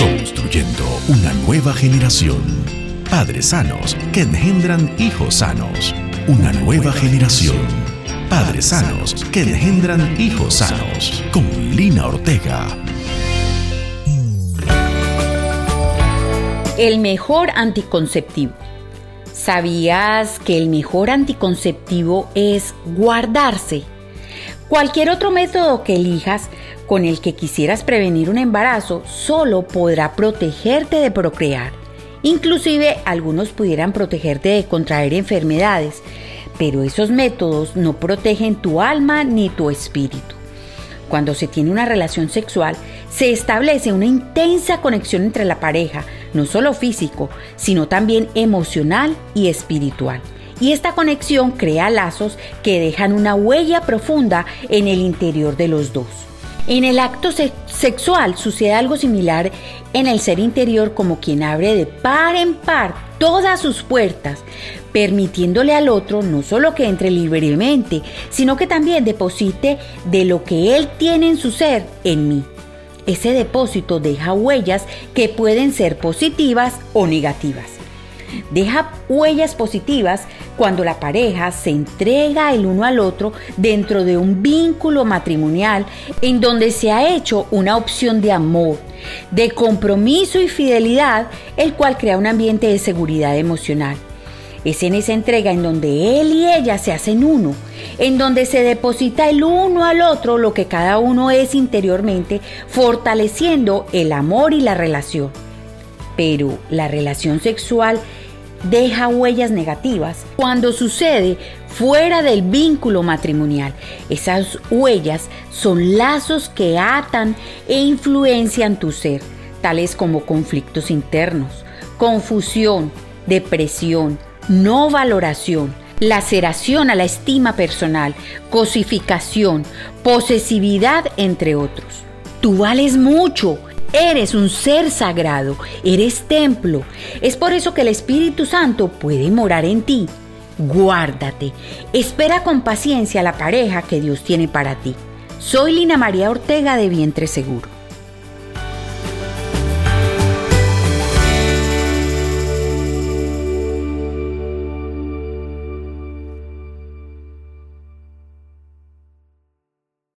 Construyendo una nueva generación. Padres sanos que engendran hijos sanos. Una nueva generación. Padres sanos que engendran hijos sanos. Con Lina Ortega. El mejor anticonceptivo. ¿Sabías que el mejor anticonceptivo es guardarse? Cualquier otro método que elijas con el que quisieras prevenir un embarazo solo podrá protegerte de procrear. Inclusive algunos pudieran protegerte de contraer enfermedades, pero esos métodos no protegen tu alma ni tu espíritu. Cuando se tiene una relación sexual, se establece una intensa conexión entre la pareja, no solo físico, sino también emocional y espiritual y esta conexión crea lazos que dejan una huella profunda en el interior de los dos. En el acto sexual sucede algo similar en el ser interior como quien abre de par en par todas sus puertas, permitiéndole al otro no solo que entre libremente, sino que también deposite de lo que él tiene en su ser en mí. Ese depósito deja huellas que pueden ser positivas o negativas deja huellas positivas cuando la pareja se entrega el uno al otro dentro de un vínculo matrimonial en donde se ha hecho una opción de amor, de compromiso y fidelidad, el cual crea un ambiente de seguridad emocional. Es en esa entrega en donde él y ella se hacen uno, en donde se deposita el uno al otro lo que cada uno es interiormente, fortaleciendo el amor y la relación. Pero la relación sexual deja huellas negativas cuando sucede fuera del vínculo matrimonial. Esas huellas son lazos que atan e influencian tu ser, tales como conflictos internos, confusión, depresión, no valoración, laceración a la estima personal, cosificación, posesividad, entre otros. Tú vales mucho Eres un ser sagrado, eres templo. Es por eso que el Espíritu Santo puede morar en ti. Guárdate. Espera con paciencia la pareja que Dios tiene para ti. Soy Lina María Ortega de Vientre Seguro.